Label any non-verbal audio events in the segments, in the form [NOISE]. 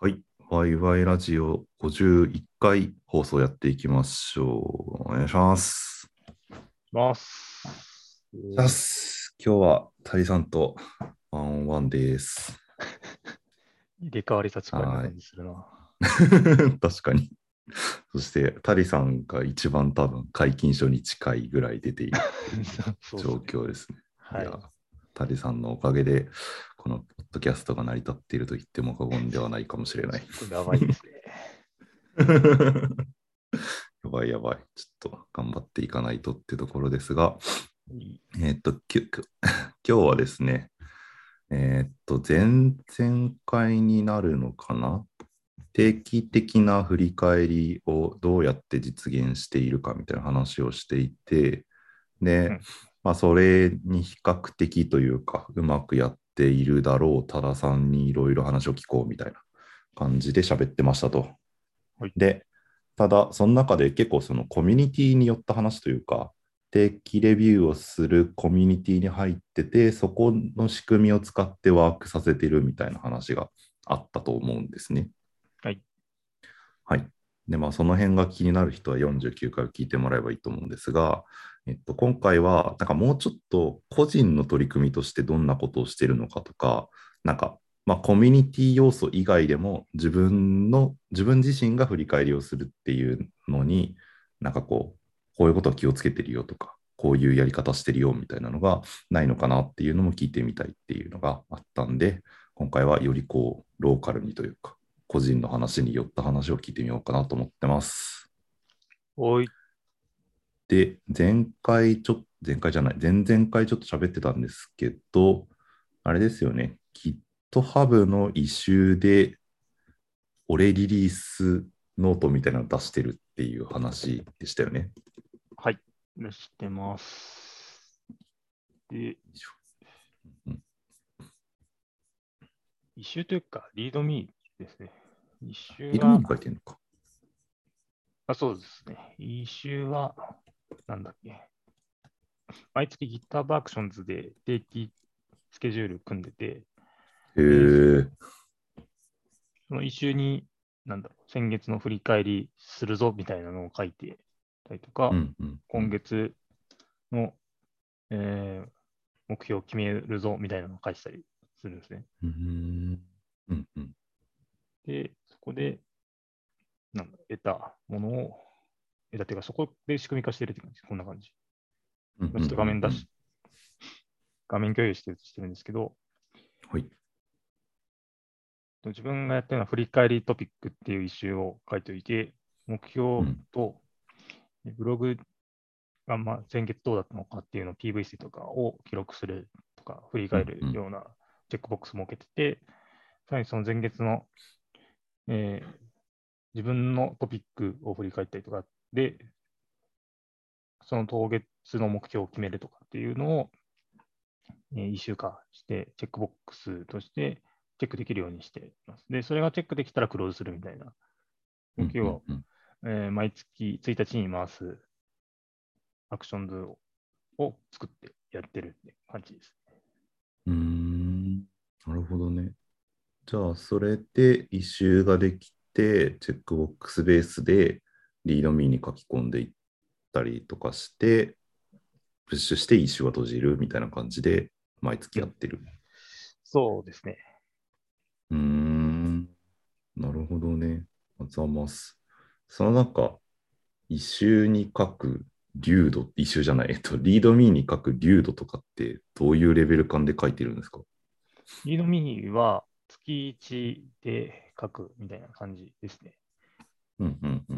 はい。ワイワイラジオ51回放送やっていきましょう。お願いします。ます。ます今日はタリさんとワンオンワンです。入れ替わり立ち替わりな感じするな。[LAUGHS] 確かに。そしてタリさんが一番多分解禁書に近いぐらい出ている状況ですね。[LAUGHS] はいや。タリさんのおかげでこのドキャストが成り立っていると言っても過言ではないかもしれない。やばいですね。やばい [LAUGHS] やばい。ちょっと頑張っていかないとってところですが、えーっと、きゅ [LAUGHS] 今日はですね、えーっと、前々回になるのかな？定期的な振り返りをどうやって実現しているかみたいな話をしていて、で、うんまあ、それに比較的というか、うまくやっているだろう、多田さんにいろいろ話を聞こうみたいな感じで喋ってましたと。はいで、ただ、その中で結構そのコミュニティによった話というか、定期レビューをするコミュニティに入ってて、そこの仕組みを使ってワークさせてるみたいな話があったと思うんですね。はい。はい。で、まあ、その辺が気になる人は49回を聞いてもらえばいいと思うんですが、えっと、今回は、なんかもうちょっと個人の取り組みとしてどんなことをしてるのかとか、なんか、まあ、コミュニティ要素以外でも自分の、自分自身が振り返りをするっていうのに、なんかこう、こういうことは気をつけてるよとか、こういうやり方してるよみたいなのがないのかなっていうのも聞いてみたいっていうのがあったんで、今回はよりこう、ローカルにというか、個人の話によった話を聞いてみようかなと思ってます。おい。で、前回ちょっと、前回じゃない、前々回ちょっと喋ってたんですけど、あれですよね、GitHub のイシューで、俺リリースノートみたいなの出してるっていう話でしたよね。はい。知ってます。で、うん一周というか、リードミーですね。一周はリードミーに、書いてるのか。あ、そうですね。一周は、なんだっけ。毎月 GitHub Actions で定期スケジュール組んでて、へえ。その一周に、なんだろう、先月の振り返りするぞみたいなのを書いてたりとか、うんうん。今月の、えー目標を決めるぞみたいなのを書いてたりするんですね。うん。うんうん。で、そこで、なんだ、得たものを、得たっていうか、そこで仕組み化してるって感じ、こんな感じ。うんちょっと画面出し、画面共有してしてるんですけど、はい。自分がやってるのは振り返りトピックっていう一周を書いておいて、目標とブログがまあ先月どうだったのかっていうのを PVC とかを記録するとか、振り返るようなチェックボックスを設けてて、さらにその前月の、えー自分のトピックを振り返ったりとかで、その当月の目標を決めるとかっていうのを、えー、一週間して、チェックボックスとしてチェックできるようにしています。で、それがチェックできたらクローズするみたいな動きを、えー毎月1日に回すアクションズをを作ってやってるって感じです。うーん。なるほどね。じゃあ、それで一周ができて、チェックボックスベースでリードミーに書き込んでいったりとかして、プッシュして一周が閉じるみたいな感じで毎月やってる。そうですね。うーん。なるほどね。あざます。その中、一周に書く流度、一周じゃない、えっと、リードミーに書く流度とかってどういうレベル感で書いてるんですか？リードミーは月1で書くみたいな感じですね。うんうんうん。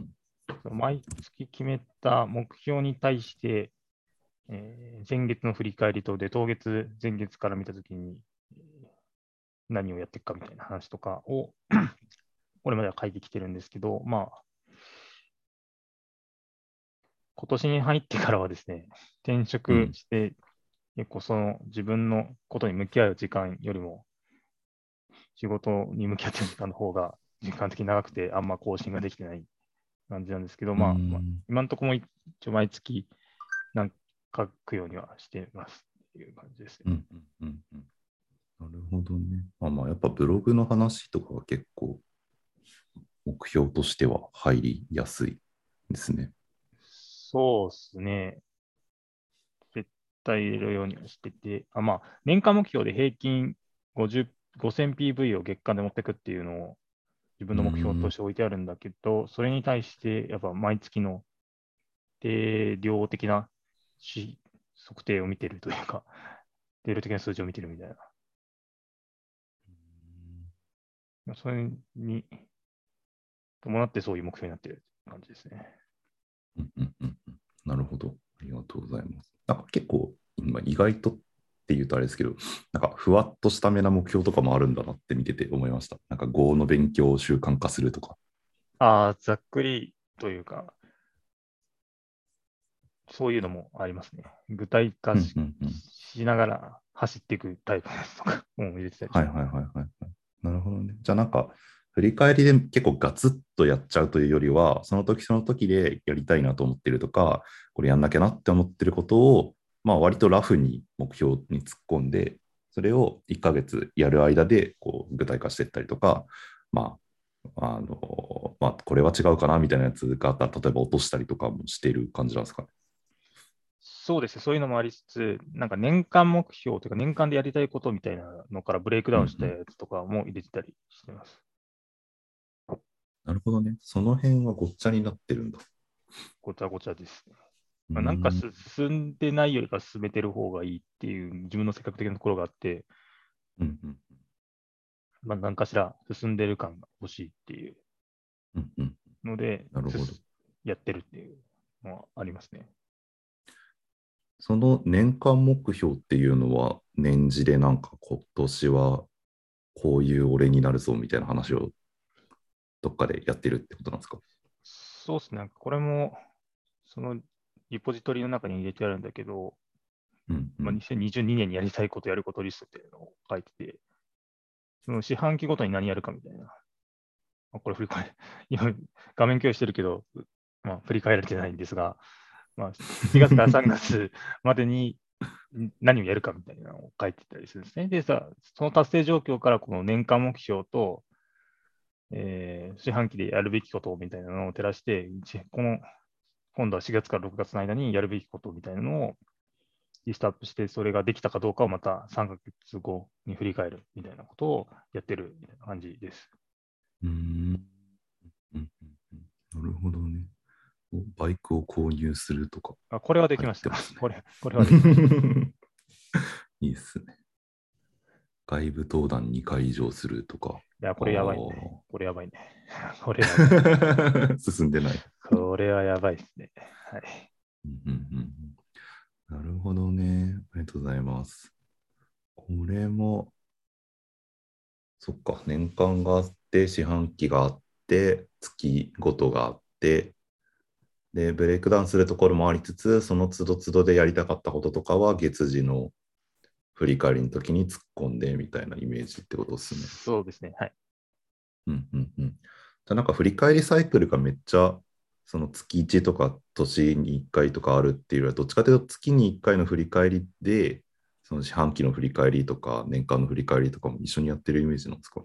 毎月決めた目標に対して、えー前月の振り返りとで、当月、前月から見たときに、えー何をやっていくかみたいな話とかを、[CLEARS THROAT] これまでは書いてきてるんですけど、まあ、今年に入ってからはですね、転職して、結構その自分のことに向き合う時間よりも、仕事に向き合ってる時間の方が時間的に長くて、あんま更新ができてない感じなんですけど、まあ、うんまあ今のところも一応毎月なんか書くようにはしてますっていう感じですね。うんうんうんうんなるほどね。まあまあ、やっぱブログの話とかは結構目標としては入りやすいですね。そうですね。絶対入れるようにしてて、あまあ、年間目標で平均50 5000PV を月間で持っていくっていうのを自分の目標として置いてあるんだけど、それに対してやっぱ毎月の定量的な測定を見てるというか、[LAUGHS] 定量的な数字を見てるみたいな。それに伴ってそういう目標になってる感じですね。うんうんうん、なるほど。ありがとうございます。なんか結構、今意外とって言うとあれですけど、なんかふわっとしためな目標とかもあるんだなって見てて思いました。なんか Go の勉強を習慣化するとか。ああ、ざっくりというか、そういうのもありますね。具体化しうんうんうん、しながら走っていくタイプですとか [LAUGHS] も入れてたりはいはいはいはい。なるほどね。じゃあなんか、振り返りで結構ガツッとやっちゃうというよりは、その時その時でやりたいなと思ってるとか、これやんなきゃなって思ってることを、まあ割とラフに目標に突っ込んで、それを1ヶ月やる間でこう具体化していったりとか、まあ、あの、まあ、これは違うかなみたいなやつがあったら、例えば落としたりとかもしている感じなんですかね？そうですね、そういうのもありつつ、なんか年間目標というか、年間でやりたいことみたいなのからブレイクダウンしたやつとかも入れてたりしてます。うんうん、なるほどね。その辺はごっちゃになってるんだ。ごちゃごちゃです、まあ、なんか進んでないよりか進めてる方がいいっていう自分の性格的なところがあって、うんうんまあ、何かしら進んでる感が欲しいっていう。ので、なるほど。やってるっていうのはありますね。その年間目標っていうのは、年次でなんか今年はこういう俺になるぞみたいな話をどっかでやってるってことなんですか？そうですね。これも、そのリポジトリの中に入れてあるんだけど、うん、うん、まあ、2022年にやりたいことやることリストっていうのを書いてて、その四半期ごとに何やるかみたいな。これ振り返り、[LAUGHS] 今画面共有してるけど、まあ、振り返られてないんですが、まあ、2月から3月までに何をやるかみたいなのを書いてたりするんですね。でさ、その達成状況からこの年間目標と、えー、四半期でやるべきことみたいなのを照らして、この今度は4月から6月の間にやるべきことみたいなのをリストアップして、それができたかどうかをまた3ヶ月後に振り返るみたいなことをやってるみたいな感じです。うん。なるほどね。バイクを購入するとか。あ、これはできました。ね、これ、これはできました。いいっすね。外部登壇2回以上するとか。いや、これやばいね。これやばいね。[LAUGHS] これ [LAUGHS] 進んでない。これはやばいですね。はい。うんうんうん、なるほどね。ありがとうございます。これも、そっか、年間があって、四半期があって、月ごとがあって、で、ブレイクダウンするところもありつつ、その都度都度でやりたかったこととかは、月次の振り返りの時に突っ込んでみたいなイメージってことですね。そうですね。はい。うんうんうん。じゃなんか振り返りサイクルがめっちゃその月1とか年に1回とかあるっていうよりはどっちかというと月に1回の振り返りでその四半期の振り返りとか年間の振り返りとかも一緒にやってるイメージなんですか？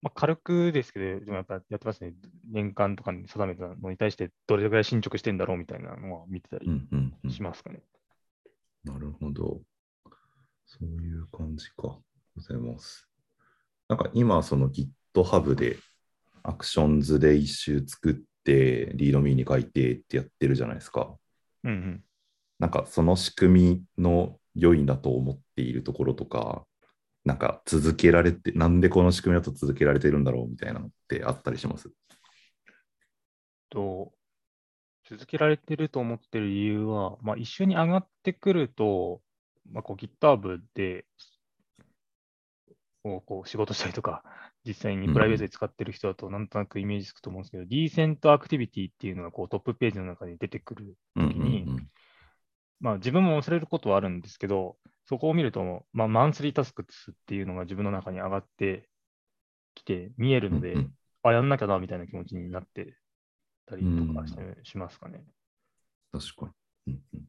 まあ、軽くですけど、でもやっぱやってますね。年間とかに定めたのに対してどれぐらい進捗してんだろうみたいなのは見てたりしますかね。うんうんうん、なるほど。そういう感じか。ございます。なんか今、その GitHub でアクションズで一周作って、リードミーに書いてってやってるじゃないですか。うんうん。なんかその仕組みの良いなと思っているところとか、なんか続けられて、なんでこの仕組みだと続けられてるんだろうみたいなのってあったりします？と続けられてると思ってる理由は、まあ、一緒に上がってくると、まあ、こう GitHub でこう仕事したりとか、実際にプライベートで使ってる人だとなんとなくイメージつくと思うんですけど、うん、ディーセントアクティビティっていうのがこうトップページの中に出てくるときに、うんうんうん、まあ、自分も忘れることはあるんですけど、そこを見ると、まあ、マンスリータスクスっていうのが自分の中に上がってきて見えるので、うんうん、あ、やんなきゃなみたいな気持ちになってたりとかしますかね。確かに、うんうん。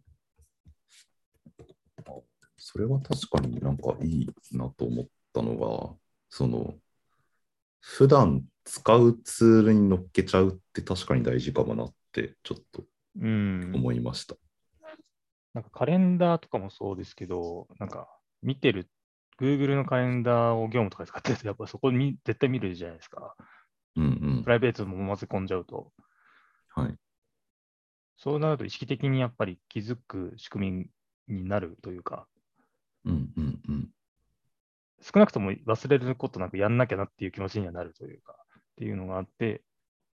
それは確かになんかいいなと思ったのが、その、普段使うツールに乗っけちゃうって確かに大事かもなってちょっとうん。思いました。なんかカレンダーとかもそうですけど、なんか見てる、Google のカレンダーを業務とかで使ってると、やっぱそこに絶対見るじゃないですか。うんうんプ。ライベートも混ぜ込んじゃうと。はい。そうなると意識的にやっぱり気づく仕組みになるというか、うんうんうん。少なくとも忘れることなくやんなきゃなっていう気持ちにはなるというか、っていうのがあって、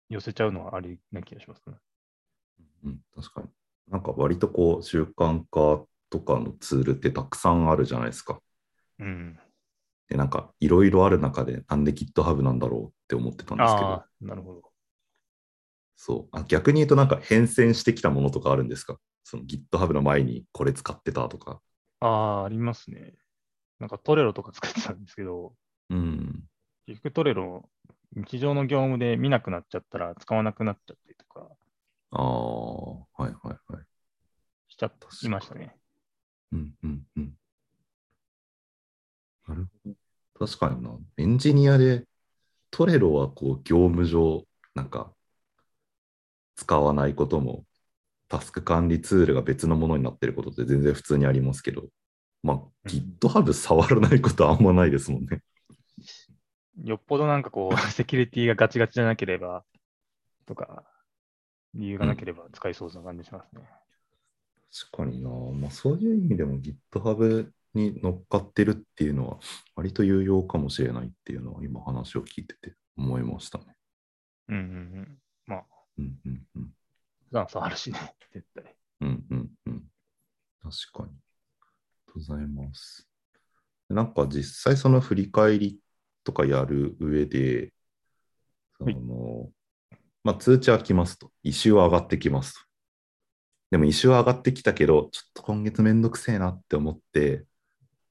寄せちゃうのはありな気がしますね。うん、確かに。なんか割とこう習慣化とかのツールってたくさんあるじゃないですか。うん。で、なんかいろいろある中でなんで GitHub なんだろうって思ってたんですけどあ、あ、なるほど。そうあ逆に言うとなんか変遷してきたものとかあるんですか？その GitHub の前にこれ使ってたとか。ああ、ありますね。なんかトレロとか使ってたんですけど、うん。結局トレロ、日常の業務で見なくなっちゃったら使わなくなっちゃったりとかああ、はいはいはい。しちゃいましたね。うんうんうん。なるほど。確かにな。エンジニアでトレロはこう業務上なんか使わないこともタスク管理ツールが別のものになってることって全然普通にありますけど、まあ、うん GitHub 触らないことはあんまないですもんね。よっぽどなんかこう、[LAUGHS] セキュリティがガチガチじゃなければ、とか、理由がなければ使いそうな感じしますね。確かにな。まあ、そういう意味でも GitHub に乗っかってるっていうのは割と有用かもしれないっていうのは今話を聞いてて思いましたね。うんうんうん。まあ、うんうんうん。普段触るしね、[LAUGHS] 絶対。うんうんうん。確かに。ありがとうございます。なんか実際その振り返りとかやる上で、そはいの、まあ通知は来ますと。一周は上がってきますと。でも一周は上がってきたけど、ちょっと今月めんどくせえなって思って、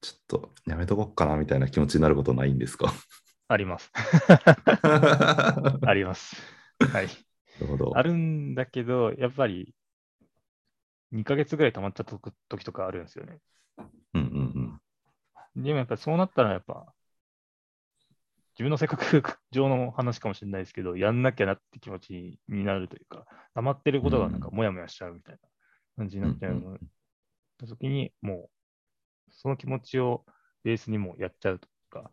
ちょっとやめとこっかなみたいな気持ちになることないんですか？あります。な [LAUGHS] あります。はい。るほど。あるんだけど、やっぱり、2ヶ月ぐらい溜まっちゃった時とかあるんですよね。うんうんうん。でもやっぱりそうなったらやっぱ、自分の性格上の話かもしれないですけど、やんなきゃなって気持ちになるというか、溜まってることがなんかモヤモヤしちゃうみたいな感じになっちゃうので、時にもう、その気持ちをベースにもうやっちゃうとか、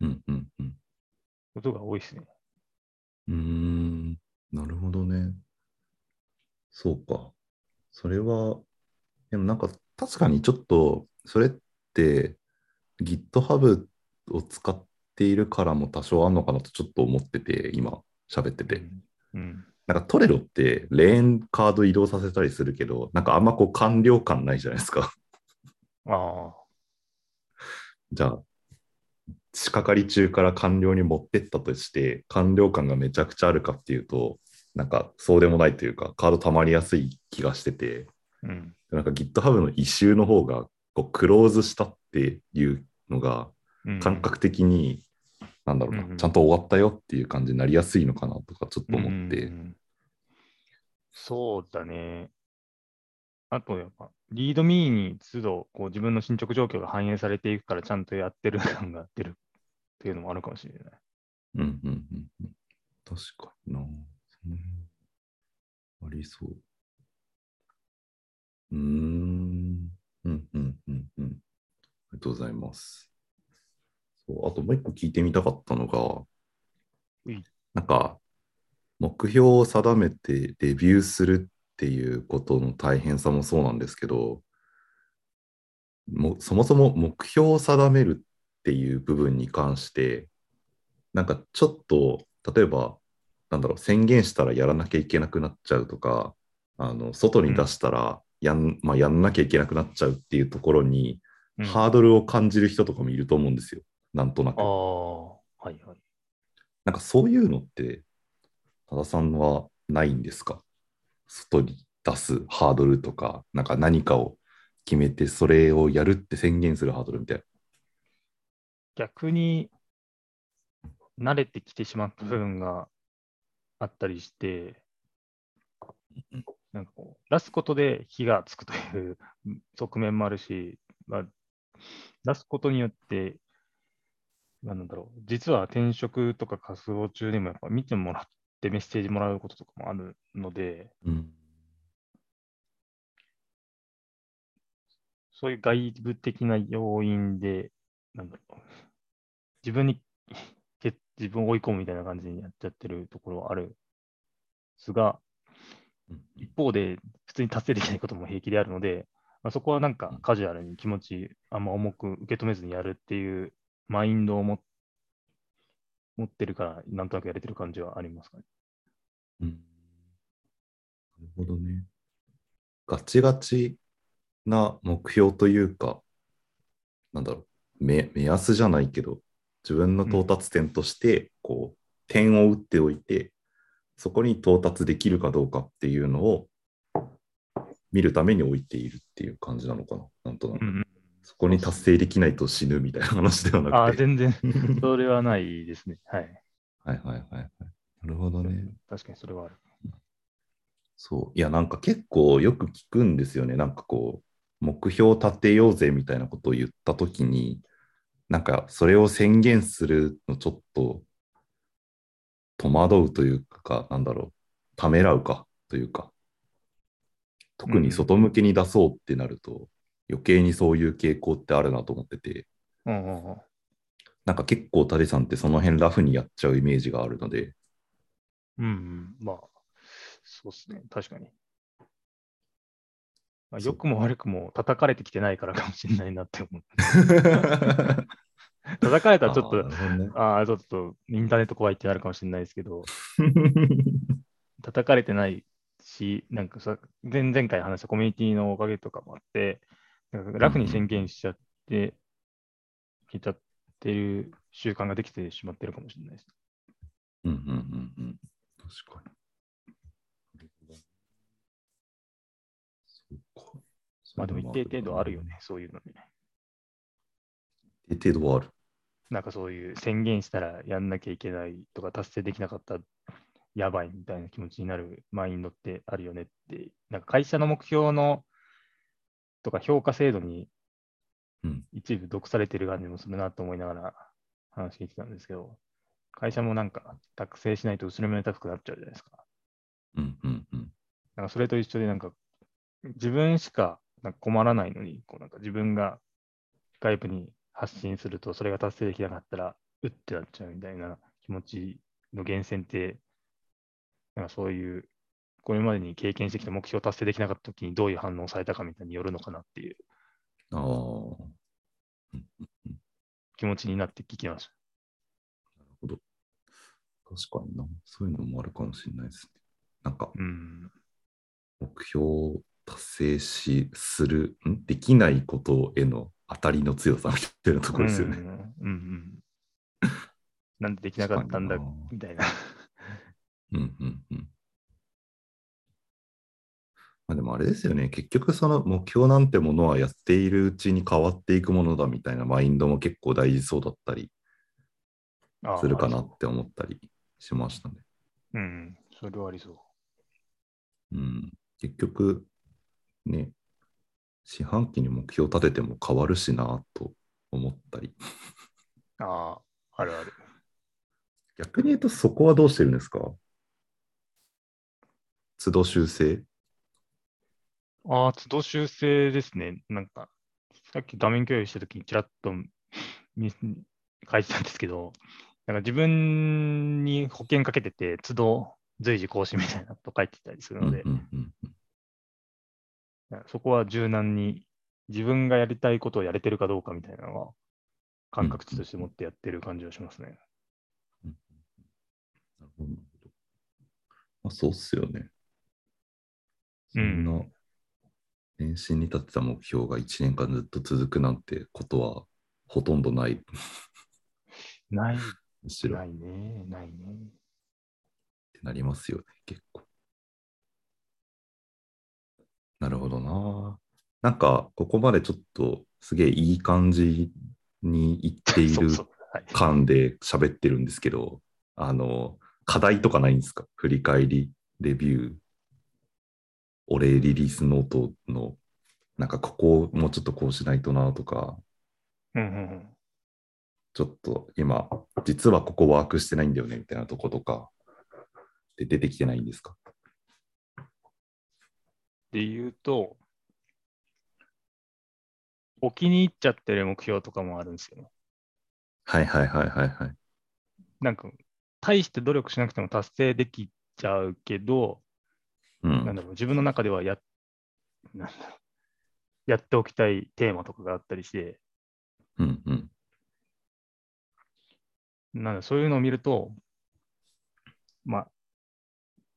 うんうんうん。ことが多いですね。うーん、なるほどね。そうか。それは、でもなんか確かにちょっと、それって GitHub を使っているからも多少あるのかなとちょっと思ってて、今喋ってて。うん。なんかトレロってレーンカード移動させたりするけど、なんかあんまこう完了感ないじゃないですか。ああ、じゃあ、仕掛かり中から完了に持ってったとして、完了感がめちゃくちゃあるかっていうと、なんかそうでもないというか、カード溜まりやすい気がしてて、うん。なんか GitHub の一周の方がこうクローズしたっていうのがうん感覚的に、なんだろうな、うんうんちゃんと終わったよっていう感じになりやすいのかなとかちょっと思って、うんうんうんそうだね。あとやっぱ、リードミーに都度こう自分の進捗状況が反映されていくからちゃんとやってる感が出るっていうのもあるかもしれない。うんうんうんうん、確かにな。その辺ありそう。うーん。うんうんうんうん。ありがとうございます。そうあともう一個聞いてみたかったのがい、なんか、目標を定めてレビューするっていうことの大変さもそうなんですけど、もそもそも目標を定めるっていう部分に関して、なんかちょっと、例えば、なんだろう、宣言したらやらなきゃいけなくなっちゃうとか、あの外に出したらやん,、まあ、やんなきゃいけなくなっちゃうっていうところに、うんハードルを感じる人とかもいると思うんですよ。なんとなくはいはい。なんかそういうのって、多田さんはないんですか？外に出すハードルとか、なんか何かを決めて、それをやるって宣言するハードルみたいな。逆に慣れてきてしまった部分があったりして、なんかこう出すことで火がつくという側面もあるし、まあ、出すことによってなんだろう、実は転職とか活動中でもやっぱ見てもらってメッセージもらうこととかもあるので、うん。そういう外部的な要因で、なんだろう、自分にけ自分を追い込むみたいな感じにやっちゃってるところはあるんですが、うん一方で普通に達成できないことも平気であるので、まあ、そこはなんかカジュアルに気持ちあんま重く受け止めずにやるっていうマインドをも持ってるから、なんとなくやれてる感じはありますかね。うんなるほどね。ガチガチな目標というか、なんだろう、目目安じゃないけど、自分の到達点として、こう、点を打っておいて、そこに到達できるかどうかっていうのを見るために置いているっていう感じなのかな、なんとなく。うんうん、そこに達成できないと死ぬみたいな話ではああ、なくて。全然、それはないですね。[LAUGHS] はい。はいはいはいはい。なるほどね。確かにそれはある。そう。いや、なんか結構よく聞くんですよね。なんかこう、目標立てようぜみたいなことを言ったときに、なんかそれを宣言するのちょっと戸惑うというか、なんだろう、ためらうかというか、特に外向けに出そうってなると、余計にそういう傾向ってあるなと思ってて、うんうんうん。なんか結構タデさんってその辺ラフにやっちゃうイメージがあるので、うんうん、まあ、そうですね、確かに。まあ、良くも悪くも叩かれてきてないからかもしれないなって思う。[LAUGHS] 叩かれたらちょっと、あねああ、ちょっとインターネット怖いってなるかもしれないですけど、[LAUGHS] 叩かれてないし、なんかさ、前々回話したコミュニティのおかげとかもあって、なんかラフに宣言しちゃって、きちゃってる習慣ができてしまってるかもしれないです。うんうんうんうん。確かに。なるほどそうか。まあでも一定程度あるよね、そういうのね。一定程度はある。なんかそういう宣言したらやんなきゃいけないとか達成できなかったらやばいみたいな気持ちになるマインドってあるよねって、なんか会社の目標のとか評価制度にうん一部毒されてる感じもするなと思いながら話聞いてたんですけど、会社もなんか達成しないと後ろめたくなっちゃうじゃないですか。うんうんうん。なんかそれと一緒でなんか自分しかなんか困らないのに、こうなんか自分が外部に発信するとそれが達成できなかったら、うってなっちゃうみたいな気持ちの源泉って、なんかそういう、これまでに経験してきた目標を達成できなかったときにどういう反応をされたかみたいによるのかなっていう気持ちになって聞きました。なるほど。確かにな。そういうのもあるかもしれないですね。なんか、うん。目標を達成し、する、ん？できないことへの当たりの強さみたいなところですよね。うんうんうん。なんでできなかったんだみたいな。うんうんうん。まあ、でもあれですよね、結局その目標なんてものはやっているうちに変わっていくものだみたいなマインドも結構大事そうだったりするかなって思ったりしましたね。うん。それはありそう。うん、結局ね、四半期に目標立てても変わるしなと思ったり。ああ、あるある。逆に言うとそこはどうしてるんですか？都度修正？ああ、都度修正ですね。なんか、さっき画面共有したときにちらっと見書いてたんですけど、なんか自分に保険かけてて、都度随時更新みたいなこと書いてたりするので、うんうんそこは柔軟に自分がやりたいことをやれてるかどうかみたいなのは、感覚値として持ってやってる感じはしますね。なるほどなるほど。まあ、そうっすよね。そんな、年始に立てた目標が1年間ずっと続くなんてことはほとんどない。ない、むしろっないね、ないね。てなりますよね、結構。なるほどな。なんか、ここまでちょっとすげえいい感じにいっているそうそう。はい。感で喋ってるんですけど、あの、課題とかないんですか？振り返り、レビュー、お礼リリースノートの、なんかここをもうちょっとこうしないとなとか、うんうんうん。ちょっと今、実はここワークしてないんだよねみたいなとことか、で出てきてないんですか？で言うと、置きに入っちゃってる目標とかもあるんですよね。はいはいはいはいはい。なんか、大して努力しなくても達成できちゃうけど、うん、なんだろう、自分の中ではや、なんだろう、やっておきたいテーマとかがあったりして、うんうん。なんだそういうのを見ると、まあ、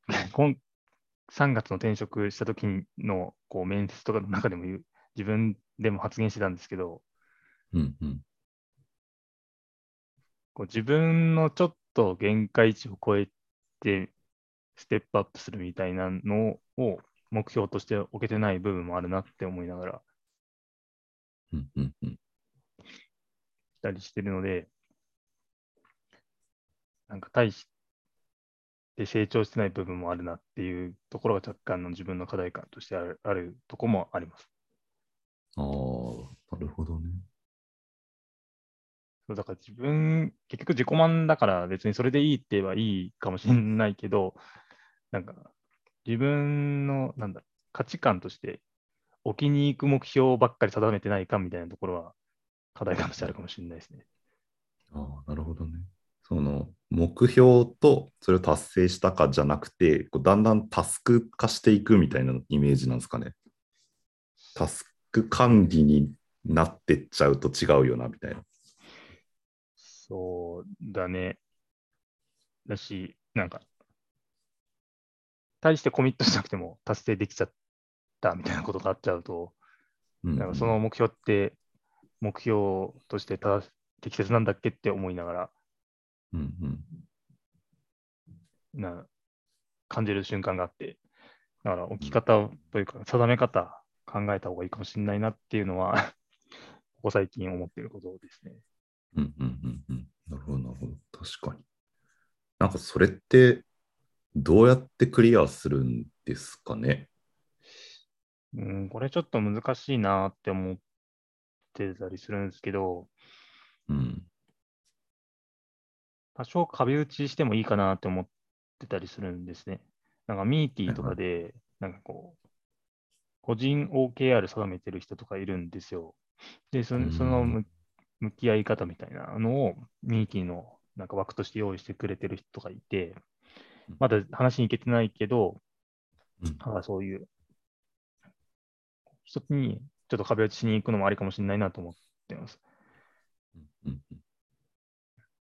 [LAUGHS] 今3月の転職した時のこう面接とかの中でも言う、自分でも発言してたんですけど、うんうん、こう自分のちょっと限界値を超えてステップアップするみたいなのを目標として置けてない部分もあるなって思いながら、うんうんうん、したりしてるので、なんか大して成長してない部分もあるなっていうところが若干の自分の課題感としてあるあるところもあります。ああ、なるほどね。そうだから自分、結局自己満だから別にそれでいいって言えばいいかもしれないけど、[LAUGHS] なんか自分のなんだ価値観として置きに行く目標ばっかり定めてないかみたいなところは課題感としてあるかもしれないですね。ああ、なるほどね。その目標とそれを達成したかじゃなくて、こうだんだんタスク化していくみたいなイメージなんですかね。タスク管理になってっちゃうと違うよなみたいな。そうだね。だし、なんか、対してコミットしなくても達成できちゃったみたいなことがあっちゃうと、うん、なんかその目標って目標として適切なんだっけって思いながら、うんうん、な感じる瞬間があって、だから置き方というか定め方考えた方がいいかもしれないなっていうのは [LAUGHS] ここ最近思っていることですね。うんうんうんうん。なるほど、なるほど。確かに。なんかそれってどうやってクリアするんですかね？うん、これちょっと難しいなって思ってたりするんですけど、うん、多少壁打ちしてもいいかなって思ってたりするんですね。なんかミーティーとかで、なんかこう、個人 OKR 定めてる人とかいるんですよ。で、そのその向き合い方みたいなのをミーティーのなんか枠として用意してくれてる人とかいて、まだ話に行けてないけど、うん、なんかそういう一つにちょっと壁打ちしに行くのもありかもしれないなと思ってます。うん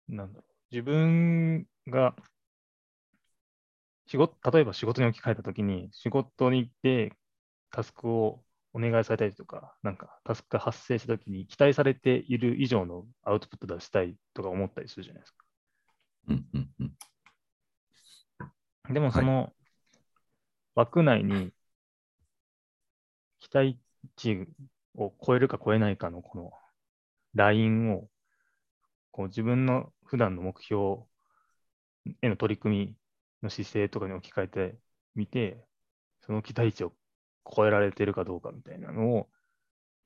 なんだろう。自分が仕事、例えば仕事に置き換えたときに、仕事に行ってタスクをお願いされたりとか、なんかタスクが発生したときに期待されている以上のアウトプット出したいとか思ったりするじゃないですか。うんうんうんでもその枠内に期待値を超えるか超えないかのこのラインをこう自分の普段の目標への取り組みの姿勢とかに置き換えてみて、その期待値を超えられてるかどうかみたいなのを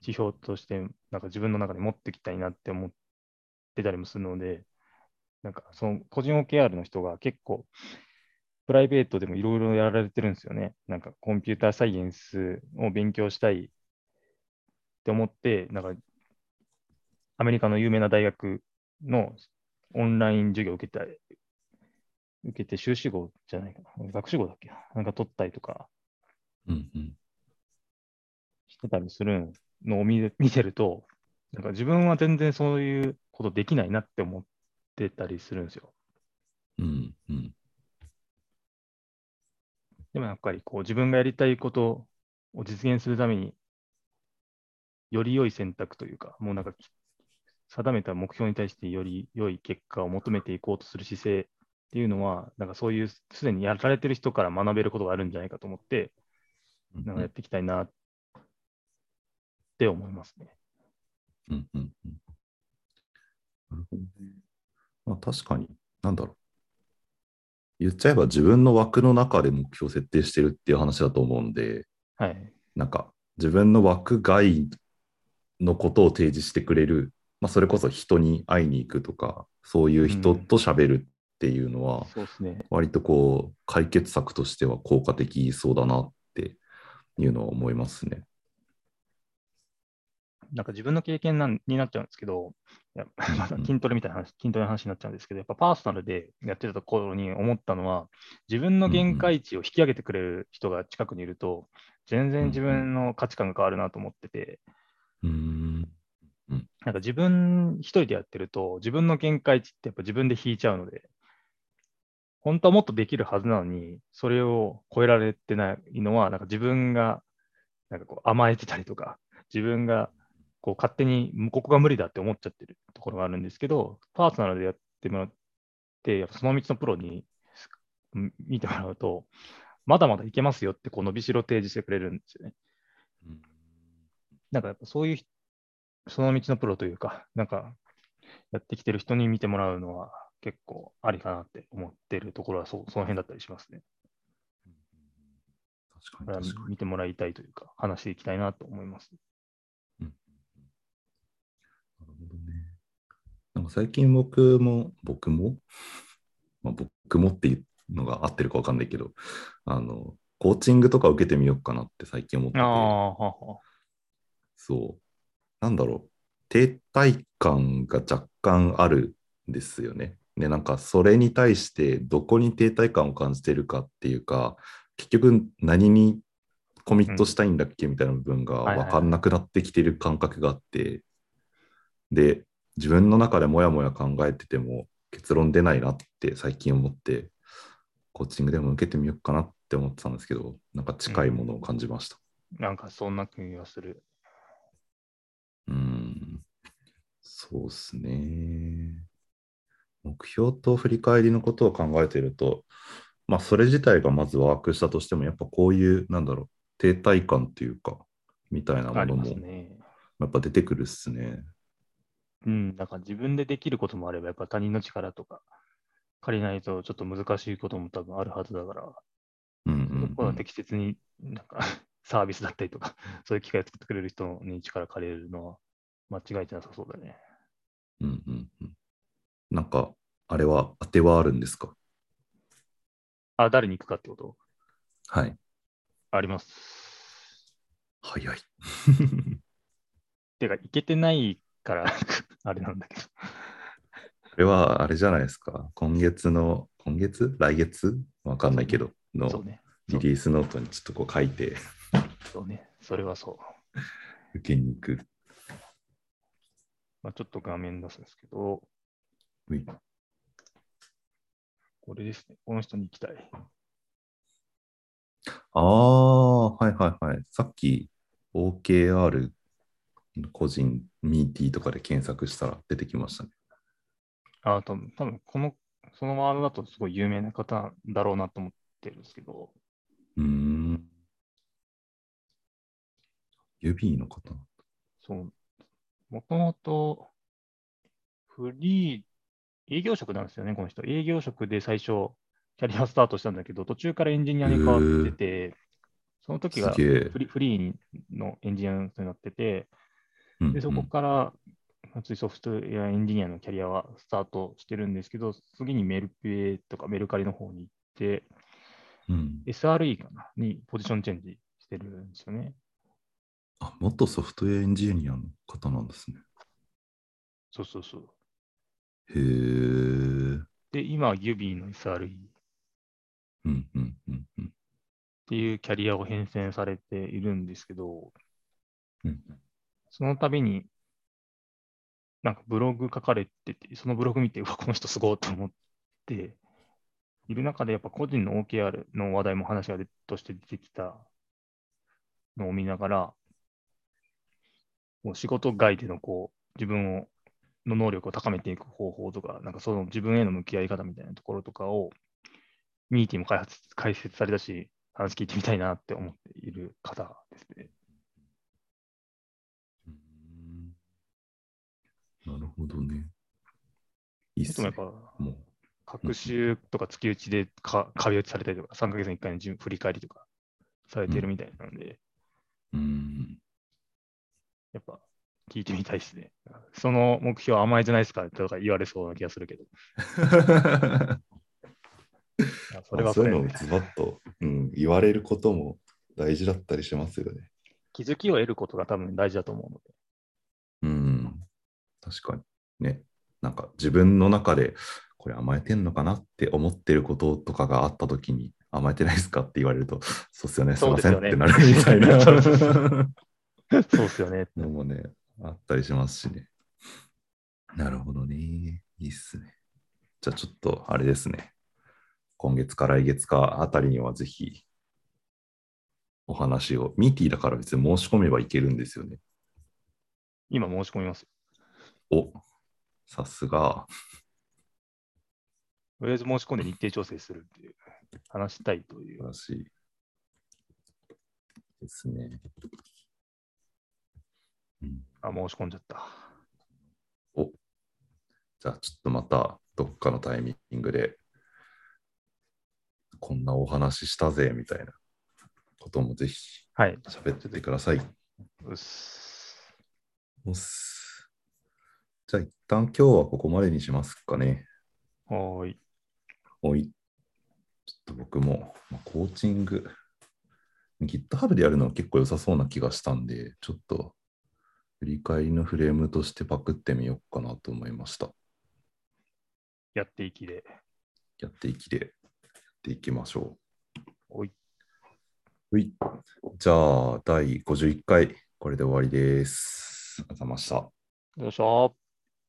指標としてなんか自分の中で持ってきたいなって思ってたりもするので、なんかその個人 OKR の人が結構プライベートでもいろいろやられてるんですよね。なんかコンピューターサイエンスを勉強したいって思って、なんかアメリカの有名な大学のオンライン授業を受けた受けて修士号じゃないかな。学士号だっけ？なんか取ったりとかしてたりするのを見 [LAUGHS] 見てると、なんか自分は全然そういうことできないなって思ってたりするんですよ。うんうんでもやっぱりこう自分がやりたいことを実現するために、より良い選択というか、もうなんか定めた目標に対してより良い結果を求めていこうとする姿勢っていうのは、なんかそういうすでにやられてる人から学べることがあるんじゃないかと思って、なんかやっていきたいなって思いますね。うんうんうん。なるほどね。まあ確かに、なんだろう。言っちゃえば自分の枠の中で目標設定してるっていう話だと思うんで、はい、なんか自分の枠外のことを提示してくれるまあ、それこそ人に会いに行くとか、そういう人と喋るっていうのは。割とこう、解決策としては効果的そうだなっていうのは思いますね。なんか自分の経験なんになっちゃうんですけど、いや筋トレみたいな話、筋トレの話になっちゃうんですけど、やっぱパーソナルでやってたところに思ったのは、自分の限界値を引き上げてくれる人が近くにいると、全然自分の価値観が変わるなと思ってて、うん。なんか自分一人でやってると、自分の限界値ってやっぱ自分で引いちゃうので、本当はもっとできるはずなのに、それを超えられてないのは、なんか自分がなんかこう甘えてたりとか、自分がこう勝手にここが無理だって思っちゃってるところがあるんですけど、パーソナルでやってもらって、やっぱその道のプロにうん見てもらうと、まだまだいけますよってこう伸びしろを提示してくれるんですよね。なんかやっぱそういう人その道のプロというか、なんかやってきてる人に見てもらうのは結構ありかなって思ってるところはそうその辺だったりしますね。確かに確かに。見てもらいたいというか、話していきたいなと思います。なるほどね。なんか最近僕も、僕も、まあ、僕もっていうのが合ってるかわかんないけど、あの、コーチングとか受けてみようかなって最近思ってて。そう。なんだろう。停滞感が若干あるんですよね。で、なんかそれに対してどこに停滞感を感じてるかっていうか、結局何にコミットしたいんだっけみたいな部分が分かんなくなってきてる感覚があって、で、自分の中でもやもや考えてても結論出ないなって最近思って、コーチングでも受けてみようかなって思ってたんですけど、なんか近いものを感じました。なんかそんな気がする。うん、そうですね。目標と振り返りのことを考えてると、まあ、それ自体がまずワークしたとしても、やっぱこういう、なんだろう、停滞感っていうか、みたいなものも。やっぱ出てくるっすね。うん、なんか自分でできることもあれば、やっぱ他人の力とか借りないとちょっと難しいことも多分あるはずだから、うんうん、そこは適切になんか [LAUGHS] サービスだったりとか、そういう機会を作ってくれる人に力借りるのは間違いじゃなさそうだね。うんうんうん。なんか、あれは当てはあるんですか？あ、誰に行くかってこと？はい。あります。早い。てか、行けてないから [LAUGHS] あれなんだけど。これはあれじゃないですか？今月の、今月？来月？わかんないけど、の。リリースノートにちょっとこう書いてそうね。それはそう。受けに行く。まあ、ちょっと画面出すんですけど、これですね。この人に行きたい。ああ、はいはいはい。さっき OKR 個人ミーティーとかで検索したら出てきましたね。あ、多分多分この、そのワードだとすごい有名な方だろうなと思ってるんですけど、うーん。指の方。そう、もともとフリー、営業職なんですよね、この人。営業職で最初、キャリアスタートしたんだけど、途中からエンジニアに変わってて、その時がフリフリーのエンジニアになってて、うんでそこから、普通にソフトウェアエンジニアのキャリアはスタートしてるんですけど、次にメルペイとかメルカリの方に行って、うん、SRE かな？にポジションチェンジしてるんですよね。あ、元ソフトウェアエンジニアの方なんですね。そうそうそう。へえ。うんで、今、ユビーの SRE っうんうんうん。ていうキャリアを変遷されているんですけど、うんその度に、なんかブログ書かれてて、そのブログ見て、うわ、この人すごいと思って、いる中でやっぱ個人の OKR の話題も話がでとして出てきたのを見ながら、こう仕事外でのこう自分をの能力を高めていく方法とか、なんかその自分への向き合い方みたいなところとかを、ミーティングも開発解説されたし、話聞いてみたいなって思っている方ですね。うーんなるほどね。いいっ。ぱ、もう。学習とか月打ちでか壁打ちされたりとか、3ヶ月に1回の振り返りとかされてるみたいなので、うーん。やっぱ、聞いてみたいですね。その目標甘えじゃないですかとか言われそうな気がするけど。[LAUGHS] それはそういうのをズバッと、うん、言われることも大事だったりしますよね。気づきを得ることが多分大事だと思うので。うん、確かに。ね。なんか自分の中でこれ甘えてんのかなって思ってることとかがあったときに甘えてないですかって言われると、そうっすよね、すいませんってなるみたいな。[LAUGHS] [LAUGHS] そうっすよね。のもね、あったりしますしね。なるほどね。いいっすね。じゃあちょっとあれですね。今月か来月かあたりにはぜひお話を、ミーティーだから別に申し込めばいけるんですよね。今申し込みます。お、さすが。とりあえず申し込んで日程調整するっていう、話したいという。話ですね。うん、あ、申し込んじゃった。お、じゃあちょっとまたどっかのタイミングで、こんなお話したぜみたいなこともぜひ喋っててください。はい、うっす。うっす。じゃあ一旦今日はここまでにしますかね。はい。はい。ちょっと僕も、まあ、コーチング、GitHub でやるのは結構良さそうな気がしたんで、ちょっと振り返りのフレームとしてパクってみようかなと思いました。やっていきで。やっていきで、やっていきましょう。はい。はい。じゃあ、第51回、これで終わりです。ありがとうございました。よいしょ。